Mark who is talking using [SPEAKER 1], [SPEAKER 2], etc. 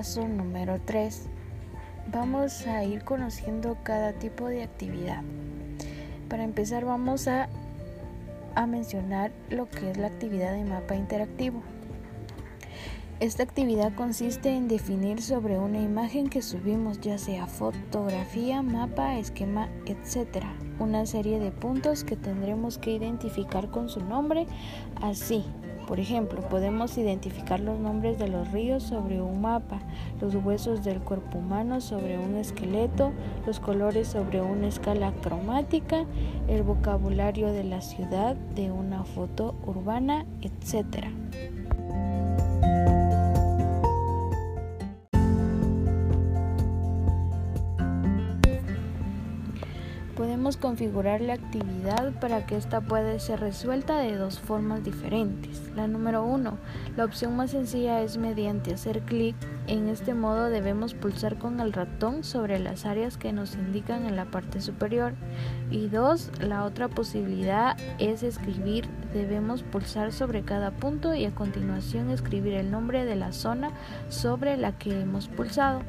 [SPEAKER 1] paso número 3. Vamos a ir conociendo cada tipo de actividad. Para empezar vamos a, a mencionar lo que es la actividad de mapa interactivo. Esta actividad consiste en definir sobre una imagen que subimos, ya sea fotografía, mapa, esquema, etc., una serie de puntos que tendremos que identificar con su nombre, así. Por ejemplo, podemos identificar los nombres de los ríos sobre un mapa, los huesos del cuerpo humano sobre un esqueleto, los colores sobre una escala cromática, el vocabulario de la ciudad de una foto urbana, etc. Podemos configurar la actividad para que ésta pueda ser resuelta de dos formas diferentes. La número uno, la opción más sencilla es mediante hacer clic. En este modo debemos pulsar con el ratón sobre las áreas que nos indican en la parte superior. Y dos, la otra posibilidad es escribir. Debemos pulsar sobre cada punto y a continuación escribir el nombre de la zona sobre la que hemos pulsado.